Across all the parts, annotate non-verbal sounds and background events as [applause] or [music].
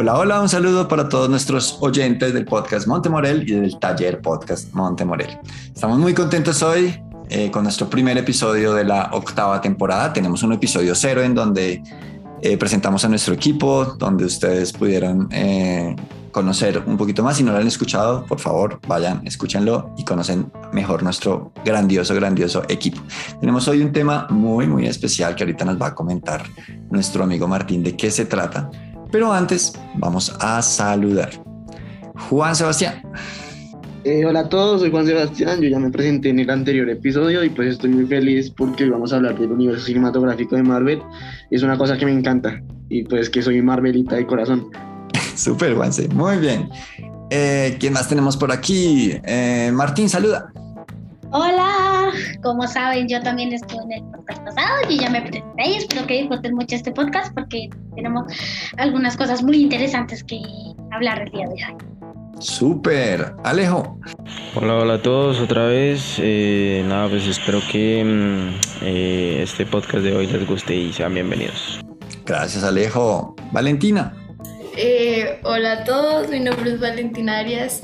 Hola, hola, un saludo para todos nuestros oyentes del podcast Montemorel y del taller podcast Montemorel. Estamos muy contentos hoy eh, con nuestro primer episodio de la octava temporada. Tenemos un episodio cero en donde eh, presentamos a nuestro equipo, donde ustedes pudieron eh, conocer un poquito más. Si no lo han escuchado, por favor, vayan, escúchenlo y conocen mejor nuestro grandioso, grandioso equipo. Tenemos hoy un tema muy, muy especial que ahorita nos va a comentar nuestro amigo Martín de qué se trata. Pero antes vamos a saludar. Juan Sebastián. Eh, hola a todos, soy Juan Sebastián, yo ya me presenté en el anterior episodio y pues estoy muy feliz porque hoy vamos a hablar del universo cinematográfico de Marvel. Es una cosa que me encanta y pues que soy Marvelita de corazón. [laughs] Súper, Juanse, muy bien. Eh, ¿Quién más tenemos por aquí? Eh, Martín, saluda. Hola, como saben, yo también estuve en el podcast pasado y ya me presenté y espero que disfruten mucho este podcast porque tenemos algunas cosas muy interesantes que hablar el día de hoy. Súper, Alejo. Hola, hola a todos otra vez. Eh, nada, pues espero que mm, eh, este podcast de hoy les guste y sean bienvenidos. Gracias, Alejo. Valentina. Eh, hola a todos, mi nombre es Valentina Arias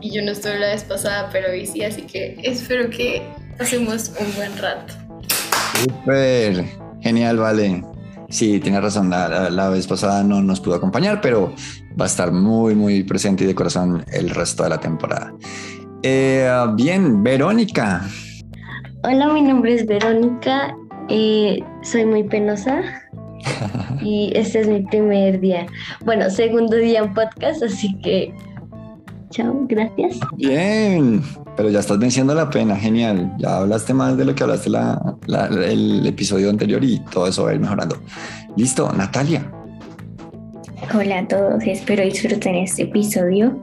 y yo no estuve la vez pasada, pero hoy sí, así que espero que pasemos un buen rato. Súper, genial, vale. Sí, tiene razón, la, la, vez pasada no nos pudo acompañar, pero va a estar muy, muy presente y de corazón el resto de la temporada. Eh, bien, Verónica. Hola, mi nombre es Verónica, eh, soy muy penosa [laughs] y este es mi primer día, bueno, segundo día en podcast, así que Chao, gracias. Bien, pero ya estás venciendo la pena, genial. Ya hablaste más de lo que hablaste la, el episodio anterior y todo eso va a ir mejorando. Listo, Natalia. Hola a todos, espero disfruten este episodio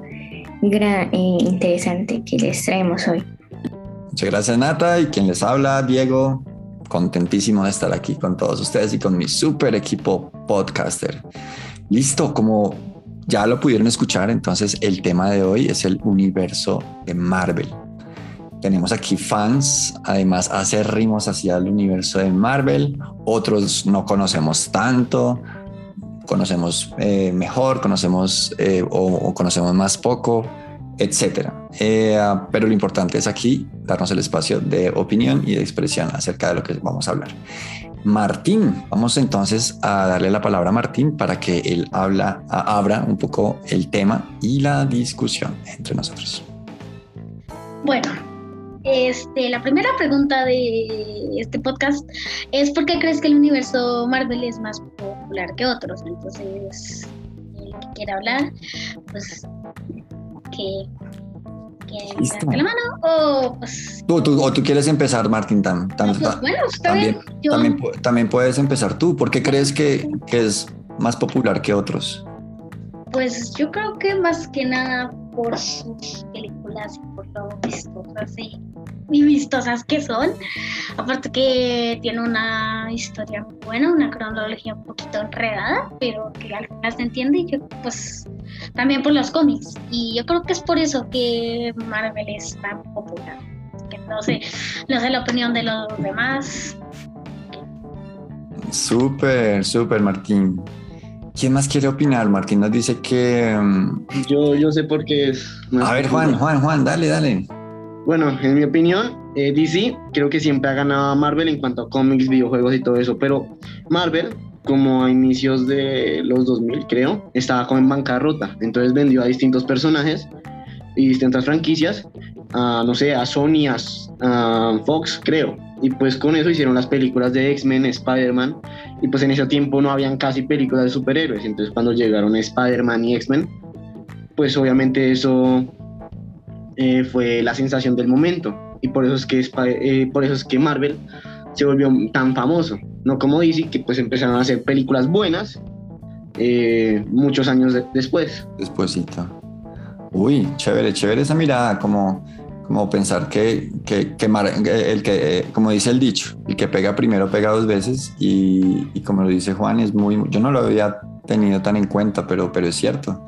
gran, eh, interesante que les traemos hoy. Muchas gracias, Nata. Y quien les habla, Diego. Contentísimo de estar aquí con todos ustedes y con mi super equipo podcaster. Listo, como ya lo pudieron escuchar, entonces el tema de hoy es el universo de Marvel. Tenemos aquí fans, además acérrimos hacia el universo de Marvel, otros no conocemos tanto, conocemos eh, mejor, conocemos eh, o, conocemos más poco, etcétera. Eh, pero lo importante es aquí darnos el espacio de opinión y de expresión acerca de lo que vamos a hablar. Martín. Vamos entonces a darle la palabra a Martín para que él habla, abra un poco el tema y la discusión entre nosotros. Bueno, este, la primera pregunta de este podcast es ¿por qué crees que el universo Marvel es más popular que otros? Entonces, el que quiera hablar, pues que la mano o pues... ¿Tú, o tú quieres empezar, Martín, tam, pues, también, también, puedes empezar tú. ¿Por qué crees que, que es más popular que otros? Pues yo creo que más que nada por sus películas y por lo vistosas y, vistosas que son. Aparte que tiene una historia buena, una cronología un poquito enredada, pero que al final se entiende y que pues también por los cómics. Y yo creo que es por eso que Marvel es tan popular. Que no sé, no sé la opinión de los demás. Súper, súper, Martín. ¿Quién más quiere opinar? Martín nos dice que... Mm, yo, yo sé por qué es... A ver, Juan, Juan, Juan, dale, dale. Bueno, en mi opinión, eh, DC creo que siempre ha ganado a Marvel en cuanto a cómics, videojuegos y todo eso, pero Marvel, como a inicios de los 2000, creo, estaba como en bancarrota, entonces vendió a distintos personajes y distintas franquicias, a, no sé, a Sony, a Fox, creo, y pues con eso hicieron las películas de X-Men, Spider-Man, y pues en ese tiempo no habían casi películas de superhéroes, entonces cuando llegaron Spider-Man y X-Men, pues obviamente eso eh, fue la sensación del momento, y por eso es que, eh, por eso es que Marvel se volvió tan famoso, no como DC, que pues empezaron a hacer películas buenas eh, muchos años después. Despuésito. Uy, chévere, chévere esa mirada, como como pensar que, que, que, el que, eh, como dice el dicho, el que pega primero pega dos veces y, y, como lo dice Juan, es muy, yo no lo había tenido tan en cuenta, pero, pero es cierto.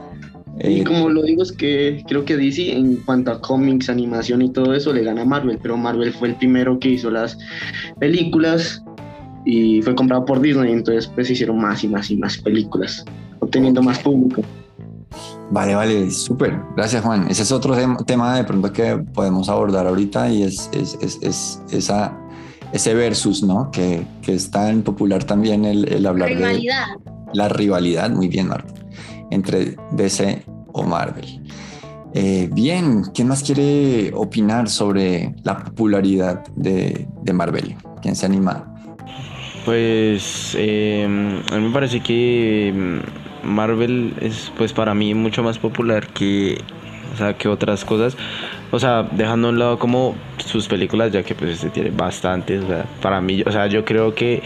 Y eh, como lo digo es que creo que DC en cuanto a cómics, animación y todo eso le gana a Marvel, pero Marvel fue el primero que hizo las películas y fue comprado por Disney, entonces pues hicieron más y más y más películas. teniendo más público. Vale, vale, súper. Gracias, Juan. Ese es otro tema de pronto que podemos abordar ahorita y es, es, es, es esa, ese versus, ¿no? Que, que, es tan popular también el, el hablar Rivalidad. de la rivalidad, muy bien, Marta, entre DC o Marvel. Eh, bien, ¿quién más quiere opinar sobre la popularidad de, de Marvel? ¿Quién se anima? Pues eh, a mí me parece que mm, Marvel es pues para mí mucho más popular que, o sea, que otras cosas. O sea, dejando a un lado como sus películas, ya que pues este tiene bastantes. O sea, para mí, o sea, yo creo que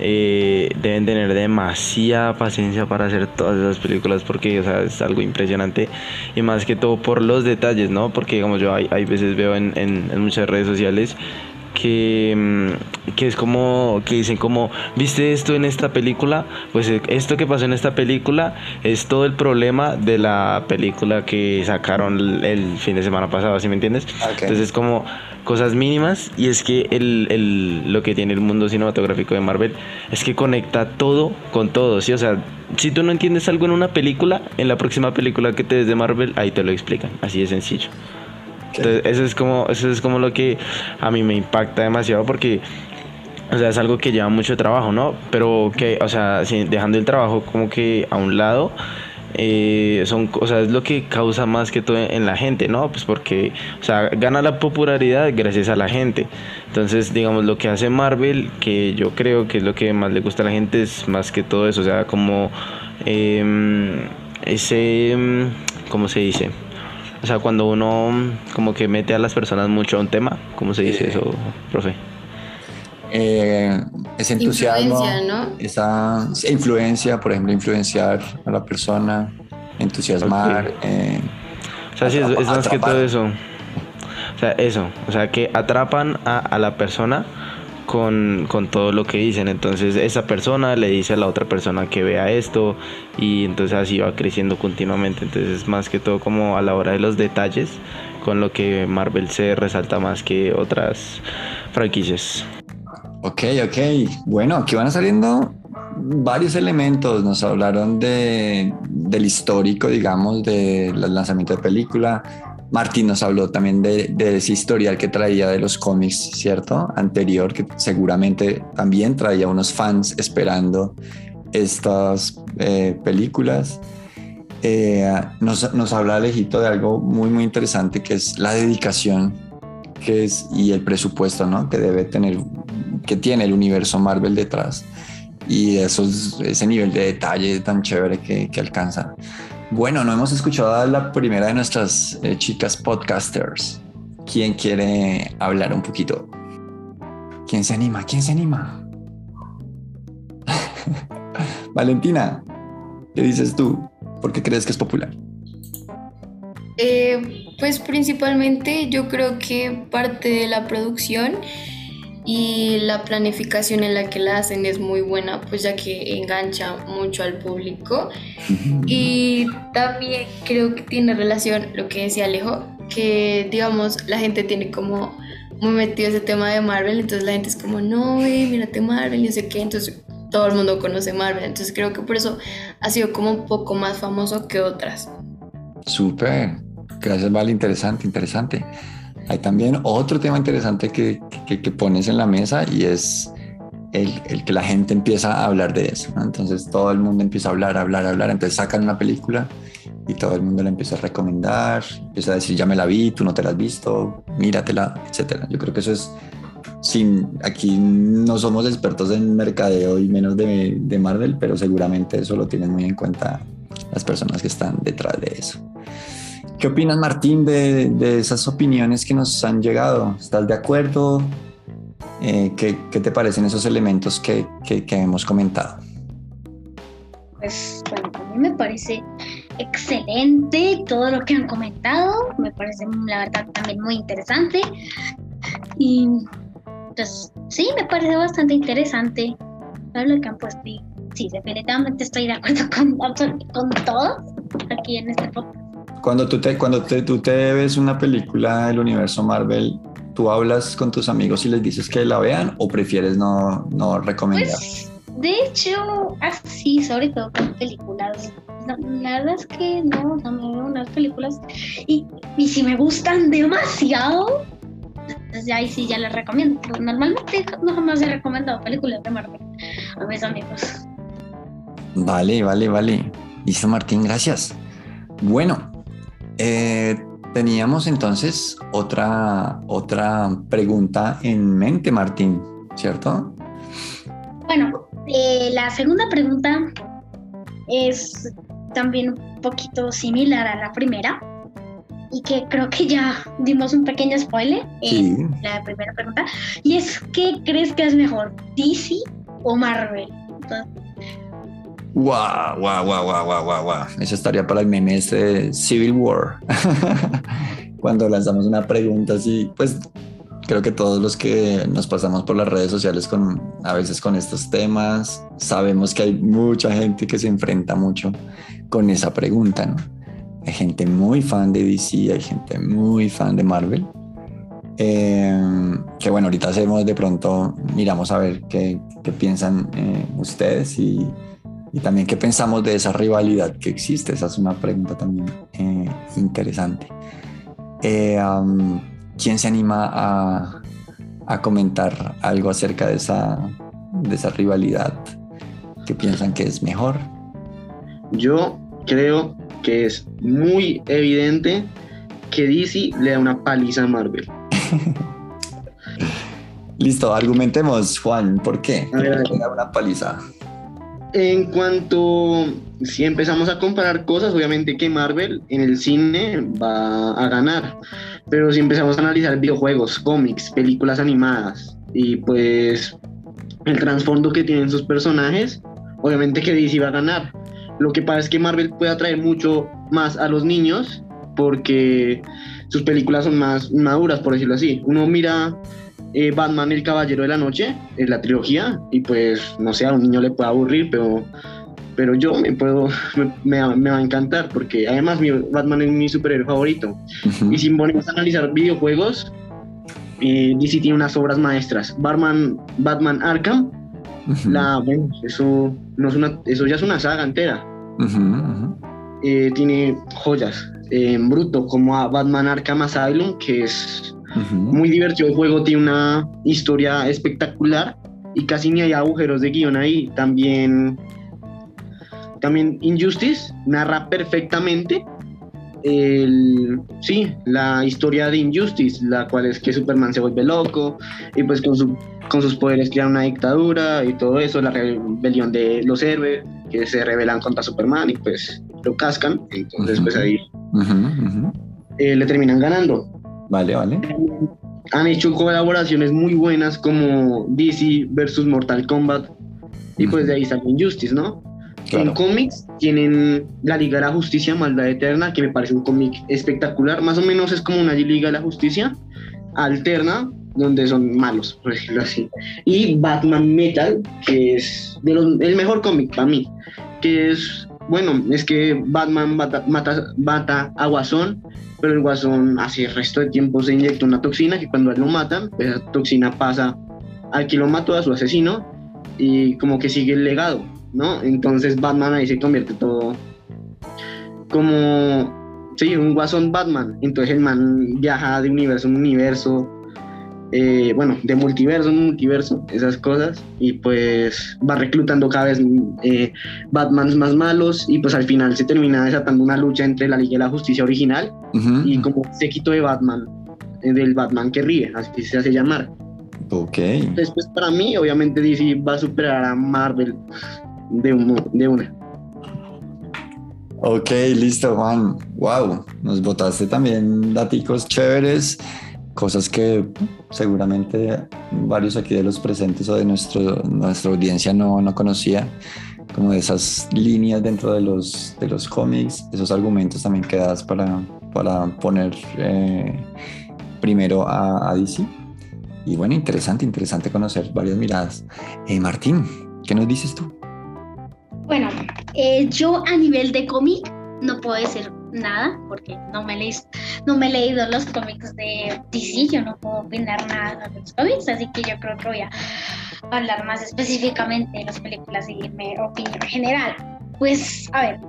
eh, deben tener demasiada paciencia para hacer todas esas películas porque, o sea, es algo impresionante. Y más que todo por los detalles, ¿no? Porque, digamos, yo hay, hay veces veo en, en muchas redes sociales que, mm, que es como que dicen como viste esto en esta película pues eh, esto que pasó en esta película es todo el problema de la película que sacaron el, el fin de semana pasado ¿sí me entiendes? Okay. entonces es como cosas mínimas y es que el, el, lo que tiene el mundo cinematográfico de Marvel es que conecta todo con todo ¿sí? o sea si tú no entiendes algo en una película en la próxima película que te des de Marvel ahí te lo explican así de sencillo entonces, eso es como eso es como lo que a mí me impacta demasiado porque o sea, es algo que lleva mucho trabajo, ¿no? Pero que, o sea, dejando el trabajo como que a un lado, eh, son, o sea, es lo que causa más que todo en la gente, ¿no? Pues porque, o sea, gana la popularidad gracias a la gente. Entonces, digamos, lo que hace Marvel, que yo creo que es lo que más le gusta a la gente, es más que todo eso, o sea, como eh, ese, ¿cómo se dice? O sea, cuando uno como que mete a las personas mucho a un tema, ¿cómo se dice eso, profe? Eh, ese entusiasmo, Influencia, ¿no? esa influencia, por ejemplo, influenciar a la persona, entusiasmar. Eh, O sea, sí, es, es más que todo eso. O sea, eso. O sea, que atrapan a, a la persona con, con todo lo que dicen. Entonces, esa persona le dice a la otra persona que vea esto y entonces así va creciendo continuamente. Entonces, es más que todo como a la hora de los detalles con lo que Marvel se resalta más que otras franquicias. Ok, ok. Bueno, aquí van saliendo varios elementos. Nos hablaron de, del histórico, digamos, del lanzamiento de película. Martín nos habló también de, de, ese historial que traía de los cómics, ¿cierto? Anterior, que seguramente también traía unos fans esperando estas eh, películas. Eh, nos, nos habla Alejito de algo muy, muy interesante, que es la dedicación que es, y el presupuesto, ¿no? Que debe tener, que tiene el universo Marvel detrás. Y esos, ese nivel de detalle tan chévere que alcanza. Bueno, no hemos escuchado a la primera de nuestras eh, chicas podcasters. ¿Quién quiere hablar un poquito? ¿Quién se anima? ¿Quién se anima? [laughs] Valentina, ¿qué dices tú? ¿Por qué crees que es popular? Eh, pues principalmente yo creo que parte de la producción y la planificación en la que la hacen es muy buena, pues ya que engancha mucho al público. Y también creo que tiene relación lo que decía Alejo, que digamos la gente tiene como muy metido ese tema de Marvel, entonces la gente es como, no, eh, mírate Marvel, y no sé qué, entonces todo el mundo conoce Marvel, entonces creo que por eso ha sido como un poco más famoso que otras. Súper, gracias Val, interesante, interesante. Hay también otro tema interesante que, que, pones en la mesa y es el, el, que la gente empieza a hablar de eso. Entonces todo el mundo empieza a hablar, hablar, hablar. Entonces sacan una película y todo el mundo la empieza a recomendar, empieza a decir, ya me la vi, tú no te la has visto, míratela, etcétera. Yo creo que eso es, sin, aquí no somos expertos en mercadeo y menos de, de Marvel, pero seguramente eso lo tienen muy en cuenta las personas que están detrás de eso. ¿Qué opinas, Martín, de, de, esas opiniones que nos han llegado? ¿Estás de acuerdo? Eh, ¿qué, ¿qué, te parecen esos elementos que, que, hemos comentado? Pues bueno, a mí me parece excelente todo lo que han comentado. Me parece, la verdad, también muy interesante. Y pues sí, me parece bastante interesante todo lo que han puesto. Sí, definitivamente estoy de acuerdo [laughs] con, con todos aquí en este podcast cuando tú te, cuando te, tú te ves una película del universo Marvel, ¿tú hablas con tus amigos y les dices que la vean o prefieres no, no recomendar? Pues, De hecho, así, sobre todo con películas. La, la verdad es que no, no me veo unas películas. Y, y si me gustan demasiado, entonces ahí sí ya les recomiendo. Pero normalmente no jamás he recomendado películas de Marvel a mis amigos. Vale, vale, vale. Listo, Martín, gracias. Bueno, eh, teníamos entonces otra, otra pregunta en mente, Martín, ¿cierto? Bueno, eh, la segunda pregunta es también un poquito similar a la primera y que creo que ya dimos un pequeño spoiler en Sí. la primera pregunta y es ¿qué crees que es mejor, DC o Marvel? Entonces, Guau, guau, guau, guau, guau, guau. Eso estaría para el meme este de Civil War. [laughs] Cuando lanzamos una pregunta así, pues creo que todos los que nos pasamos por las redes sociales con a veces con estos temas, sabemos que hay mucha gente que se enfrenta mucho con esa pregunta, ¿no? Hay gente muy fan de DC, hay gente muy fan de Marvel. Eh, que bueno, ahorita hacemos de pronto, miramos a ver qué, qué piensan eh, ustedes y, y también qué pensamos de esa rivalidad que existe. Esa es una pregunta también eh, interesante. Eh, um, ¿Quién se anima a, a comentar algo acerca de esa, de esa rivalidad? ¿Qué piensan que es mejor? Yo creo que es muy evidente que DC le da una paliza a Marvel. [laughs] Listo, argumentemos, Juan, ¿por qué? A ver, a ver. Le da una paliza. En cuanto, si empezamos a comparar cosas, obviamente que Marvel en el cine va a ganar, pero si empezamos a analizar videojuegos, cómics, películas animadas y pues el trasfondo que tienen sus personajes, obviamente que DC va a ganar. Lo que pasa es que Marvel puede atraer mucho más a los niños porque sus películas son más maduras, por decirlo así. Uno mira eh, Batman el Caballero de la Noche, en la trilogía, y pues no sé, a un niño le puede aburrir, pero, pero yo me puedo, [laughs] me, me va- me va a encantar, porque además mi, Batman es mi superhéroe favorito. Ujú. Y si ponemos a analizar videojuegos, eh, DC tiene unas obras maestras. Batman, Batman Arkham, la, bueno, eso, no es una, eso ya es una saga entera. Eh, tiene joyas en bruto, como a Batman Arkham Asylum, que es Ujú. muy divertido el juego, tiene una historia espectacular y casi ni hay agujeros de guion ahí. También, también Injustice narra perfectamente el, sí, la historia de Injustice, la cual es que Superman se vuelve loco y pues con, su, con sus poderes crean una dictadura y todo eso, la rebelión de los héroes que se rebelan contra Superman y pues lo cascan, entonces pues ahí Ujú, ujú. eh, le terminan ganando. Vale, vale. han hecho colaboraciones muy buenas como DC versus Mortal Kombat y pues de ahí salió Injustice, ¿no? Claro. En cómics tienen la Liga de la Justicia Maldad Eterna, que me parece un cómic espectacular, más o menos es como una Liga de la Justicia alterna, donde son malos, por decirlo así. Y Batman Metal, que es de los- el mejor cómic para mí, que es, bueno, es que Batman mata, a Guasón, pero el Guasón hace el resto de tiempo se inyecta una toxina que cuando él lo matan, pues esa toxina pasa al que lo mató, a su asesino, y como que sigue el legado, ¿no? Entonces Batman ahí se convierte todo como, sí, un Guasón Batman. Entonces el man viaja de universo en universo, eh, bueno, de multiverso en multiverso, esas cosas, y pues va reclutando cada vez eh, Batmans más malos, y pues al final se termina desatando una lucha entre la Liga de la Justicia original y como séquito de Batman, eh, del Batman que ríe, así se hace llamar. Ok. Entonces, pues para mí, obviamente DC va a superar a Marvel de, un- de una. Ok, listo, Juan. Wow, nos botaste también daticos chéveres, cosas que seguramente varios aquí de los presentes o de nuestro, nuestra audiencia no, no conocía, como de esas líneas dentro de los, de los cómics, esos argumentos también que das para, para poner eh, primero a, a DC. Y bueno, interesante, interesante conocer varias miradas. Eh, Martín, ¿qué nos dices tú? Bueno, eh, yo a nivel de cómic no puedo decir nada, porque no me, he no me he leído los cómics de DC, yo no puedo opinar nada de los cómics, así que yo creo que voy a hablar más específicamente de las películas y mi opinión general. Pues, a ver,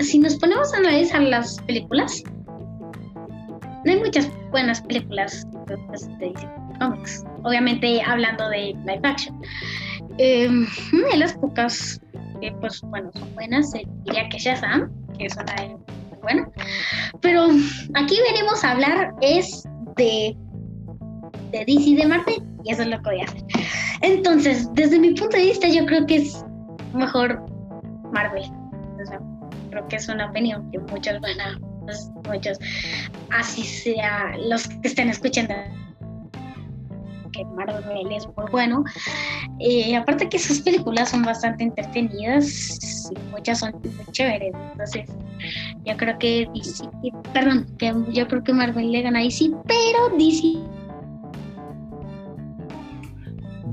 si nos ponemos a analizar las películas, no hay muchas buenas películas de DC Comics. Obviamente hablando de live action. Eh, de las pocas que, pues, bueno, son buenas, diría que Shazam, que es una de bueno. Pero aquí venimos a hablar es de, de DC de Marvel y eso es lo que voy a hacer. Entonces, desde mi punto de vista, yo creo que es mejor Marvel. creo que es una opinión que muchos van a, pues, muchos, así sea, los que estén escuchando que Marvel es muy bueno. Eh, aparte que sus películas son bastante entretenidas y muchas son muy chéveres. Entonces, yo creo que DC, perdón, que yo creo que Marvel le gana a DC, pero DC.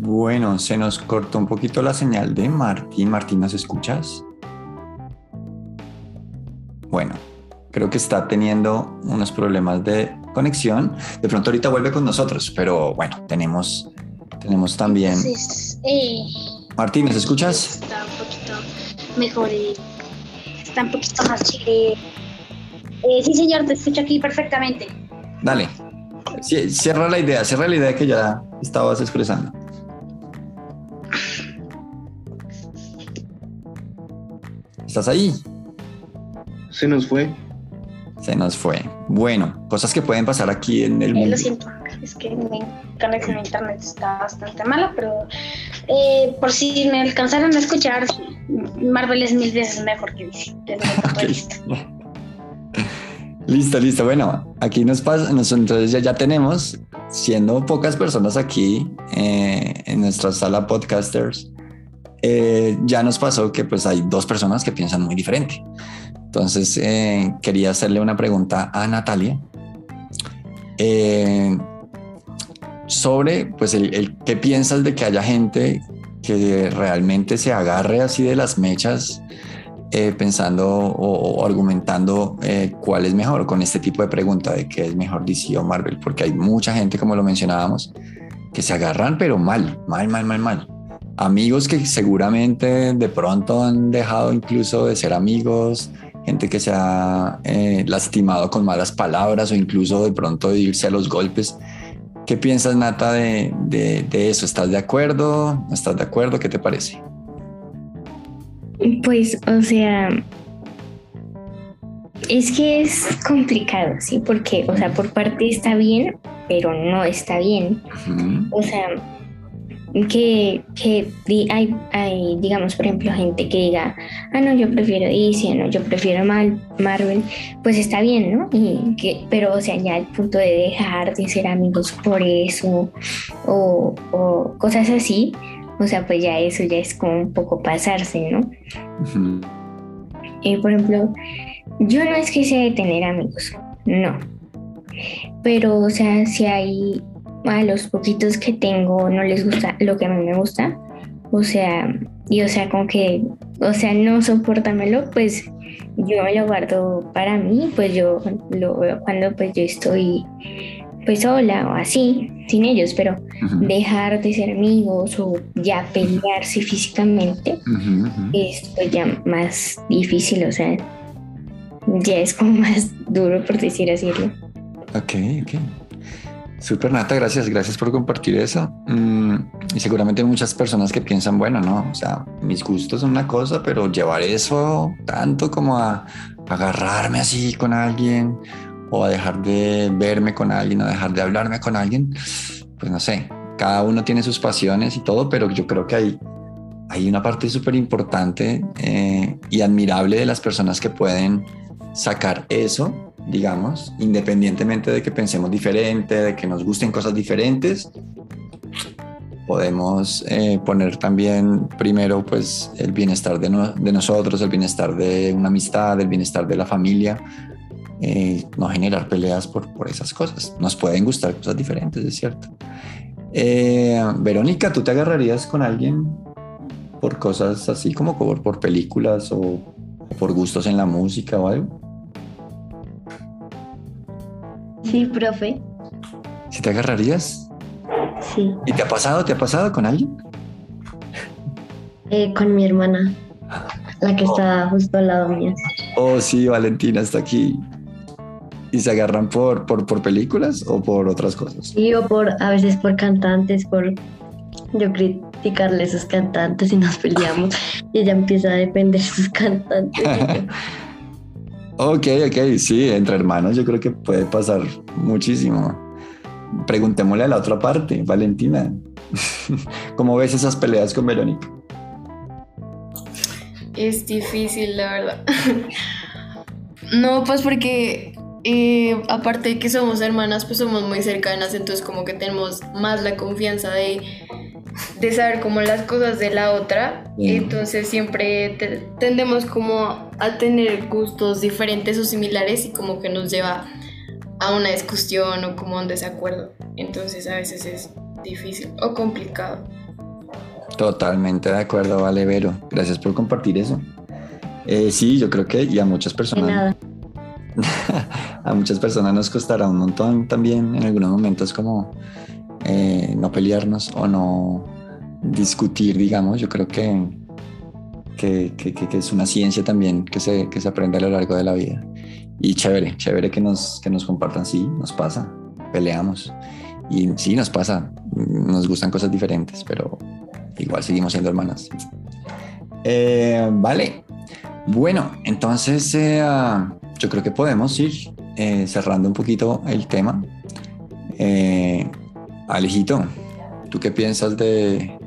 Bueno, se nos cortó un poquito la señal de Martín. Martín, ¿nos escuchas? Bueno, creo que está teniendo unos problemas de conexión. De pronto ahorita vuelve con nosotros, pero bueno, tenemos, tenemos también... Eh, Martín, ¿me escuchas? Está un poquito mejor y está un poquito más chile. Eh, sí, señor, te escucho aquí perfectamente. Dale. cierra la idea, cierra la idea que ya estabas expresando. ¿Estás ahí? Se nos fue. Se nos fue. Bueno, cosas que pueden pasar aquí en el eh, mundo. Lo siento, es que mi conexión a internet está bastante mala, pero eh, por si me alcanzaron a escuchar, Marvel es mil veces mejor que DC. [laughs] Listo, listo. Bueno, aquí nos pasa, entonces ya, ya tenemos, siendo pocas personas aquí eh, en nuestra sala podcasters, ya nos pasó que pues hay dos personas que piensan muy diferente. Entonces, eh, quería hacerle una pregunta a Natalia eh, sobre, pues, el, qué piensas de que haya gente que realmente se agarre así de las mechas eh, pensando o, argumentando cuál es mejor con este tipo de pregunta de qué es mejor DC o Marvel, porque hay mucha gente, como lo mencionábamos, que se agarran, pero mal, mal, mal, mal, mal. Amigos que seguramente de pronto han dejado incluso de ser amigos, gente que se ha eh, lastimado con malas palabras o incluso de pronto irse a los golpes. ¿Qué piensas, Nata, de, de, eso? ¿Estás de acuerdo? ¿No estás de acuerdo? ¿Qué te parece? Pues, o sea, es que es complicado, ¿sí? Porque, o sea, por parte está bien, pero no está bien. O sea, que, que hay, hay, digamos, por ejemplo, gente que diga, ah, no, yo prefiero DC, no, yo prefiero Mal, Marvel, pues está bien, ¿no? Y que, pero, o sea, ya el punto de dejar de ser amigos por eso o, o cosas así, o sea, pues ya eso ya es como un poco pasarse, ¿no? por ejemplo, yo no es que sea de tener amigos, no. Pero, o sea, si hay a los poquitos que tengo no les gusta lo que a mí me gusta. O sea, y o sea, como que, o sea, no soportamelo, pues yo me lo guardo para mí, pues yo lo veo cuando pues yo estoy pues sola o así, sin ellos, pero dejar de ser amigos o ya pelearse físicamente es pues ya más difícil, o sea, ya es como más duro por decir así. Ok, ok. Super Nata, gracias, gracias por compartir eso. Mm, y seguramente hay muchas personas que piensan, bueno, no, o sea, mis gustos son una cosa, pero llevar eso tanto como a agarrarme así con alguien o a dejar de verme con alguien o dejar de hablarme con alguien, pues no sé, cada uno tiene sus pasiones y todo, pero yo creo que hay, hay una parte súper importante eh, y admirable de las personas que pueden sacar eso digamos, independientemente de que pensemos diferente, de que nos gusten cosas diferentes, podemos eh, poner también primero pues el bienestar de, nosotros, el bienestar de una amistad, el bienestar de la familia, eh, no generar peleas por, por, esas cosas. Nos pueden gustar cosas diferentes, es cierto. Eh, Verónica, ¿tú te agarrarías con alguien por cosas así como por, por películas o por gustos en la música o algo? Sí, profe. ¿Si te agarrarías? Sí. ¿Y te ha pasado? ¿Te ha pasado con alguien? Eh, con mi hermana, la que está justo al lado mío. Oh, sí, Valentina está aquí. ¿Y se agarran por, por, por películas o por otras cosas? Y yo por, a veces por cantantes, por yo criticarle a sus cantantes y nos peleamos. y ella empieza a defender sus cantantes. [laughs] Ok, ok, sí, entre hermanos yo creo que puede pasar muchísimo. Preguntémosle a la otra parte, Valentina. [laughs] ¿Cómo ves esas peleas con Verónica? Es difícil, la verdad. [laughs] no, pues porque eh, aparte de que somos hermanas, pues somos muy cercanas, entonces como que tenemos más la confianza de, de saber como las cosas de la otra. Bien. Entonces siempre te- tendemos como a tener gustos diferentes o similares y como que nos lleva a una discusión o como a un desacuerdo. Entonces a veces es difícil o complicado. Totalmente de acuerdo, Vale, Vero. Gracias por compartir eso. Eh, sí, yo creo que y a muchas de personas, nada. [laughs] a muchas personas nos costará un montón también en algunos momentos como eh, no pelearnos o no discutir, digamos. Yo creo que, que, es una ciencia también que se, que se aprende a lo largo de la vida. Y chévere, chévere que nos, que nos compartan, sí, nos pasa, peleamos. Y sí, nos pasa, nos gustan cosas diferentes, pero igual seguimos siendo hermanas. Eh, vale, bueno, entonces eh, ah, yo creo que podemos ir cerrando un poquito el tema. Alejito, ¿tú qué piensas de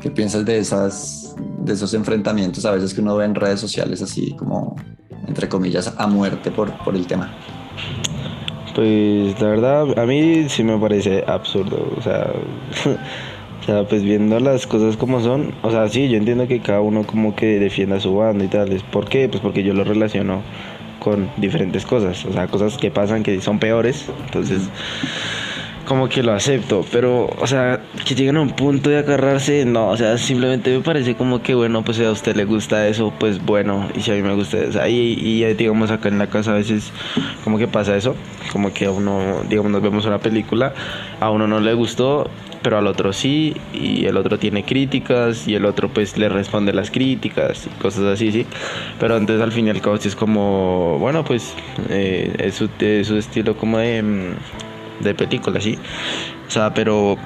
qué piensas de esas de esos enfrentamientos a veces que uno ve en redes sociales así como entre comillas a muerte por, por el tema? Pues la verdad, a mí sí me parece absurdo. O sea, [laughs] o sea, pues viendo las cosas como son, o sea, sí, yo entiendo que cada uno como que defienda su banda y tal. ¿Por qué? Pues porque yo lo relaciono con diferentes cosas. O sea, cosas que pasan que son peores. Entonces, como que lo acepto. Pero, o sea, que lleguen a un punto de agarrarse, no, o sea, simplemente me parece como que, bueno, pues si a usted le gusta eso, pues bueno, y si a mí me gusta eso. Y, y eh, digamos acá en la casa a veces como que pasa eso, como que a uno, digamos, nos vemos una película, a uno no le gustó, pero al otro sí, y el otro tiene críticas, y el otro pues le responde las críticas, y cosas así, sí. Pero entonces al fin y al cabo sí es como, bueno, pues eh, es, su, es su estilo como de, mm, de película, sí. O sea, pero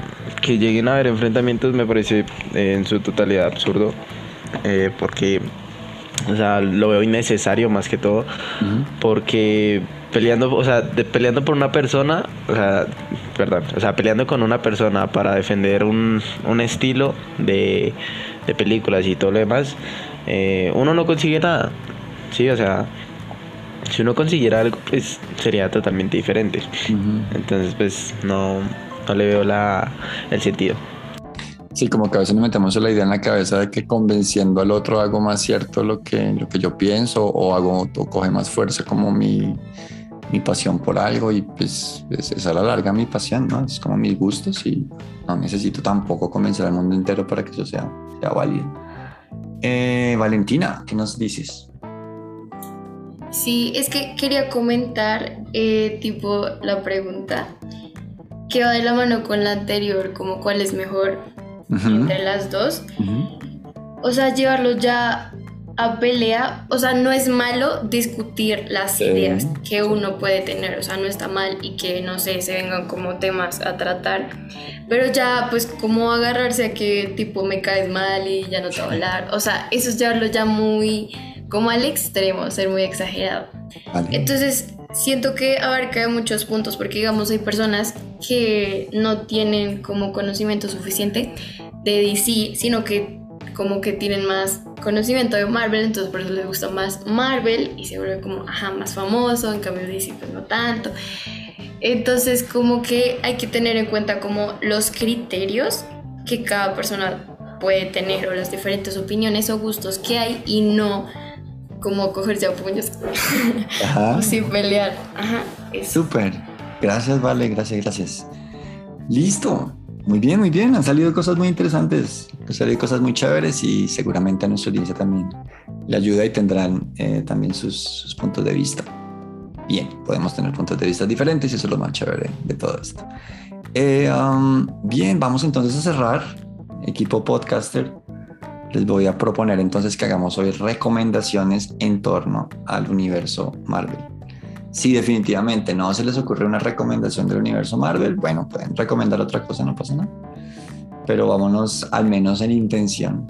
que lleguen a haber enfrentamientos me parece eh, en su totalidad absurdo, eh, porque, o sea, lo veo innecesario más que todo porque peleando, o sea, de- peleando por una persona, o sea, perdón, o sea, peleando con una persona para defender un, un estilo de, de películas y todo lo demás, eh, uno no consigue nada, sí, o sea, si uno consiguiera algo, pues sería totalmente diferente. Ujú. Entonces, pues no, no le veo la, el sentido. Sí, como que a veces nos metemos la idea en la cabeza de que convenciendo al otro hago más cierto lo que, lo que yo pienso o hago o coge más fuerza como mi, mi pasión por algo y pues es, es a la larga mi pasión, ¿no? Es como mis gustos y no necesito tampoco convencer al mundo entero para que eso sea, sea válido. Eh, Valentina, ¿qué nos dices? Sí, es que quería comentar, eh, tipo, la pregunta que va de la mano con la anterior, como cuál es mejor entre las dos. O sea, llevarlo ya a pelea, o sea, no es malo discutir las Sí, ideas que uno puede tener, o sea, no está mal y que, no sé, se vengan como temas a tratar, pero ya, pues, como agarrarse a que, tipo, me caes mal y ya no te voy a hablar, o sea, eso es llevarlo ya muy, como al extremo, ser muy exagerado. Vale. Entonces, siento que abarca muchos puntos, porque digamos, hay personas que no tienen como conocimiento suficiente de DC, sino que como que tienen más conocimiento de Marvel, entonces por eso les gusta más Marvel y se vuelve como, ajá, más famoso, en cambio DC pues no tanto. Entonces como que hay que tener en cuenta como los criterios que cada persona puede tener o las diferentes opiniones o gustos que hay y no como cogerse a puños Ajá. [laughs] o sin pelear. Ajá. Súper. Gracias, Vale, gracias, gracias. Listo. Muy bien, muy bien. Han salido cosas muy interesantes, han salido cosas muy chéveres y seguramente a nuestra audiencia también le ayuda y tendrán eh, también sus, sus puntos de vista. bien, podemos tener puntos de vista diferentes y eso es lo más chévere de todo esto. Eh, um, bien, vamos entonces a cerrar. Equipo podcaster, les voy a proponer entonces que hagamos hoy recomendaciones en torno al universo Marvel. Si definitivamente no se les ocurre una recomendación del universo Marvel, bueno, pueden recomendar otra cosa, no pasa nada. Pero vámonos al menos en intención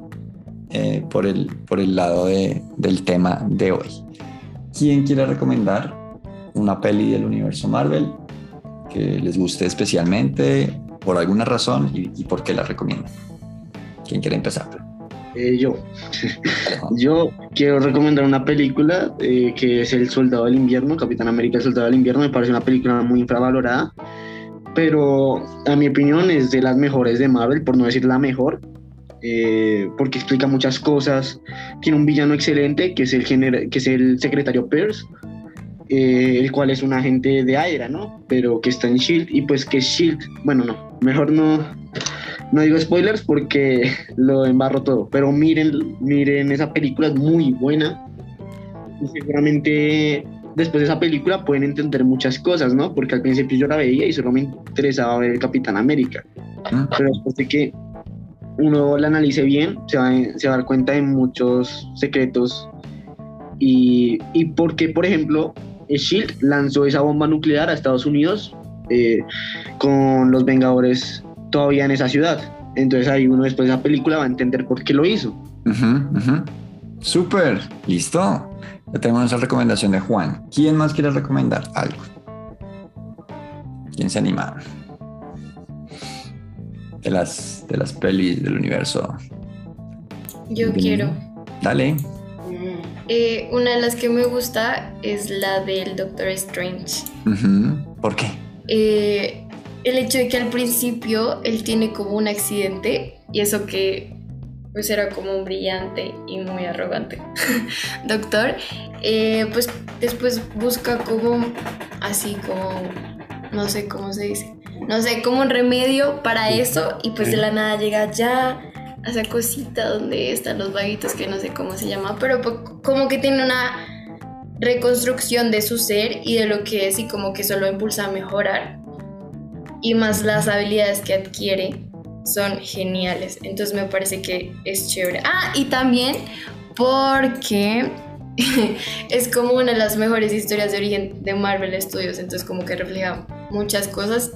eh, por, el, por el lado de, del tema de hoy. ¿Quién quiere recomendar una peli del universo Marvel que les guste especialmente por alguna razón y, por qué la recomiendan? ¿Quién quiere empezar? Eh, yo. yo quiero recomendar una película eh, que es El Soldado del Invierno, Capitán América El Soldado del Invierno. Me parece una película muy infravalorada, pero a mi opinión es de las mejores de Marvel, por no decir la mejor. Eh, porque explica muchas cosas. Tiene un villano excelente que es el, que es el secretario Pierce, el cual es un agente de Aira, ¿no? Pero que está en Shield y pues que Shield, bueno, no, mejor no, no digo spoilers porque [laughs] lo embarro todo, pero miren, miren esa película, es muy buena. Y seguramente después de esa película pueden entender muchas cosas, ¿no? Porque al principio yo la veía y solo me interesaba ver el Capitán América. Pero después de que uno la analice bien, se va, se va a dar cuenta de muchos secretos. Y, y porque, por ejemplo, Shield lanzó esa bomba nuclear a Estados Unidos eh, con los Vengadores todavía en esa ciudad. Entonces ahí uno después de la película va a entender por qué lo hizo. Súper, listo. Ya tenemos esa recomendación de Juan. ¿Quién más quiere recomendar algo? ¿Quién se anima? De las, de las pelis del universo. Yo quiero. Dale. Eh, una de las que me gusta es la del Doctor Strange. ¿Por qué? Eh, el hecho de que al principio él tiene como un accidente y eso que pues era como un brillante y muy arrogante. [laughs] Doctor, eh, pues después busca como así como, no sé cómo se dice, no sé, como un remedio para eso y pues de la nada llega ya a esa cosita donde están los vaguitos que no sé cómo se llama, pero como que tiene una reconstrucción de su ser y de lo que es y como que solo impulsa a mejorar y más las habilidades que adquiere son geniales. Entonces me parece que es chévere. Ah, y también porque [laughs] es como una de las mejores historias de origen de Marvel Studios, entonces como que refleja muchas cosas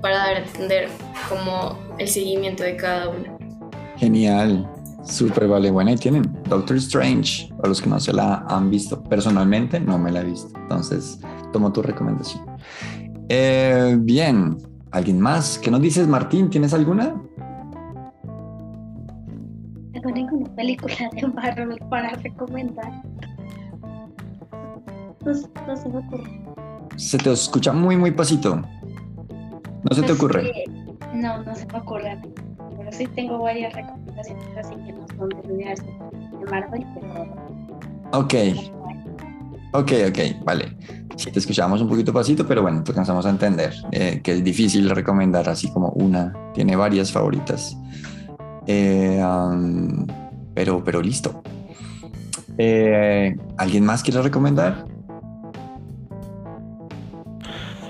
para dar a entender como el seguimiento de cada una. Genial, súper vale. Bueno, y tienen Doctor Strange, para los que no se la han visto. Personalmente no me la he visto, entonces tomo tu recomendación. Eh, bien, ¿alguien más? ¿Qué nos dices, Martín? ¿Tienes alguna? No tengo ninguna película de Marvel para recomendar. No, se me ocurre. Se te escucha muy, muy pasito. ¿No se te Pues ocurre? que- no, no se me ocurre. Pero sí tengo varias recomendaciones así que no son del universo de Marvel, pero. Ok, ok, ok, vale. Sí, te escuchábamos un poquito pasito, pero bueno, te alcanzamos a entender eh, que es difícil recomendar así como una. Tiene varias favoritas. Eh, am, pero, pero listo. Eh, ¿Alguien más quiere recomendar?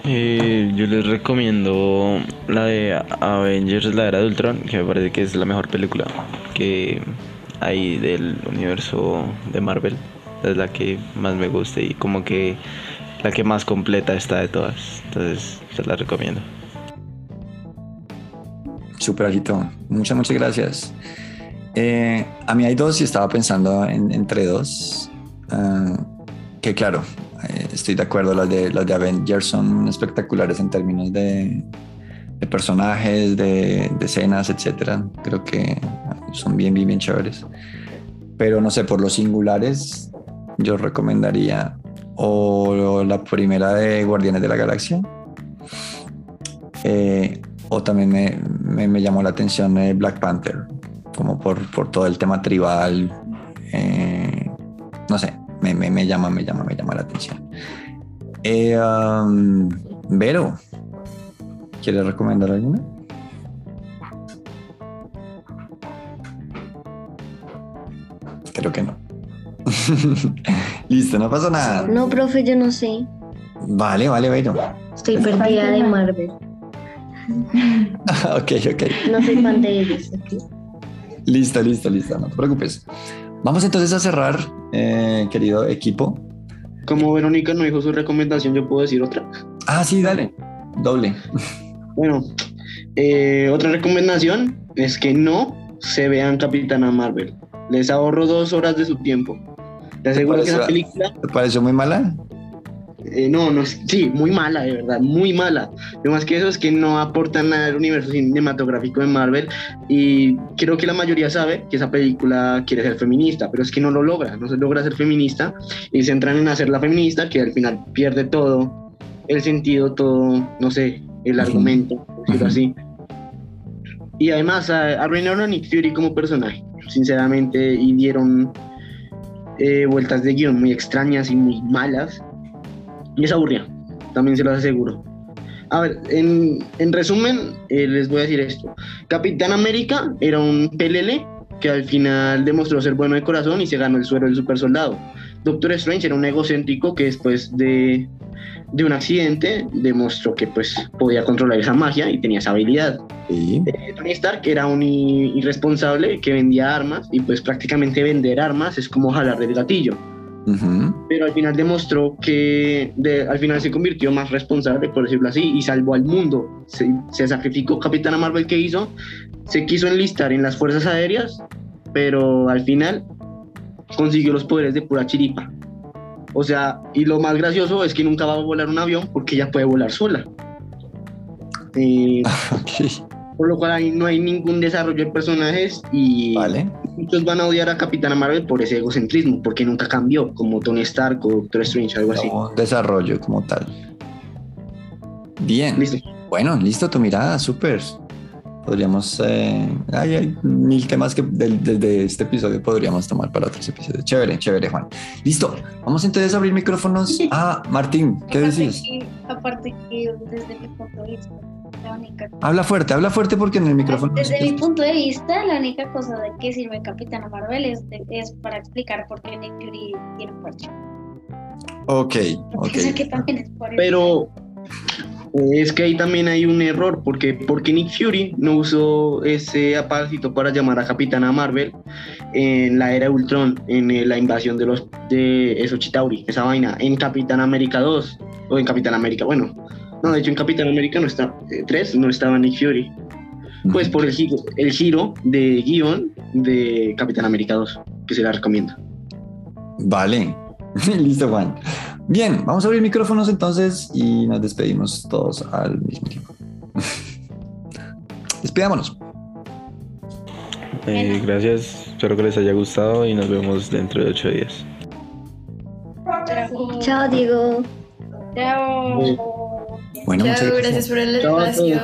Eh, yo les recomiendo la de Avengers, la era de Ultron, que me parece que es la mejor película que hay del universo de Marvel. Es la que más me gusta y como que la que más completa está de todas. Entonces, se la recomiendo. Súper Alito. Muchas, muchas gracias. Eh, a mí hay dos y estaba pensando en- entre dos. Ah, que claro, eh, estoy de acuerdo, las de, las de Avengers son espectaculares en términos de, de personajes, de, de escenas, etc. Creo que son bien, bien, bien chéveres. Pero no sé, por los singulares, yo recomendaría o la primera de Guardianes de la Galaxia. eh, o también me, me- llamó la atención eh, Black Panther, como por, por todo el tema tribal. eh, no sé, me, me- me llama, me llama, me llama la atención. Eh, um, Vero, ¿quieres recomendar alguna? Creo que no. [laughs] Listo, no pasa nada. No, profe, yo no sé. Vale, vale, bueno. Estoy perdida de Marvel. [laughs] ok, ok. No soy fan de ellos. Listo, listo, listo. No te preocupes. Vamos entonces a cerrar, eh, querido equipo. Como Verónica no dijo su recomendación, yo puedo decir otra. Ah, sí, dale. Doble. Bueno, eh, otra recomendación es que no se vean Capitana Marvel. Les ahorro dos horas de su tiempo. Te aseguro que pareció- esa película, ¿Te pareció muy mala? eh, no, no es, sí, muy mala, de verdad, muy mala. Lo más que eso es que no aporta nada al universo cinematográfico de Marvel y creo que la mayoría sabe que esa película quiere ser feminista, pero es que no lo logra, no se logra ser feminista y se entran en hacerla feminista que al final pierde todo el sentido, todo, no sé, el argumento, por decirlo así. Y además a- arruinaron a Nick Fury como personaje, sinceramente, y dieron eh, vueltas de guion muy extrañas y muy malas. Y es aburrida, también se los aseguro. A ver, en, en resumen, eh, les voy a decir esto. Capitán América era un pelele que al final demostró ser bueno de corazón y se ganó el suero del super soldado. Doctor Strange era un egocéntrico que después de, de un accidente demostró que pues podía controlar esa magia y tenía esa habilidad. Sí. Eh, Tony Stark era un irresponsable que vendía armas y pues prácticamente vender armas es como jalar del gatillo. Ujú. Pero al final demostró que de- al final se convirtió más responsable, por decirlo así, y salvó al mundo. Se, se sacrificó. Capitana Marvel que hizo, se quiso enlistar en las fuerzas aéreas, pero al final consiguió los poderes de pura chiripa. O sea, y lo más gracioso es que nunca va a volar un avión porque ella puede volar sola. Eh, [laughs] por lo cual ahí no hay ningún desarrollo de personajes y Vale. muchos van a odiar a Capitana Marvel por ese egocentrismo, porque nunca cambió, como Tony Stark o Doctor Strange, algo así. No, desarrollo como tal. Bien. Listo. Bueno, listo tu mirada, súper. Podríamos, eh, hay, hay mil temas que desde este episodio podríamos tomar para otros episodios. Chévere, chévere, Juan. Listo, vamos entonces a abrir micrófonos. Ah, Martín, ¿qué Aparte decís? que- aparte que desde mi punto de vista, la única Habla fuerte, habla fuerte porque en el micrófono. no se Desde mi punto de vista, la única cosa de que sirve Capitana Marvel es, de- es para explicar por qué Nick Fury tiene un parche. Ok, ok. Pero es que ahí también hay un error, porque, porque Nick Fury no usó ese aparato para llamar a Capitana Marvel en la era de Ultron, en eh, la invasión de los de esos Chitauri, esa vaina, en Capitán América 2, o en Capitán América, bueno, no, de hecho en Capitán América no está, 3 no estaba Nick Fury, pues por el giro, el giro de guion de Capitán América 2, que se la recomiendo. Vale. [laughs] Listo, Juan. Bien, vamos a abrir micrófonos entonces y nos despedimos todos al mismo tiempo. [laughs] Despidámonos. Eh, gracias, espero que les haya gustado y nos vemos dentro de ocho días. Chao. Diego. Chao. Bueno, Chao, muchas gracias por el Chao a espacio.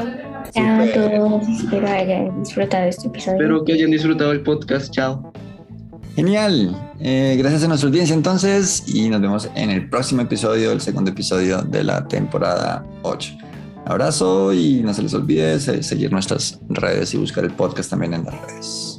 Chao a todos. Espero hayan disfrutado este episodio. Espero que hayan disfrutado el podcast, chao. Genial. Eh, gracias a nuestra audiencia entonces y nos vemos en el próximo episodio, el segundo episodio de la temporada 8. Abrazo y no se les olvide se- seguir nuestras redes y buscar el podcast también en las redes.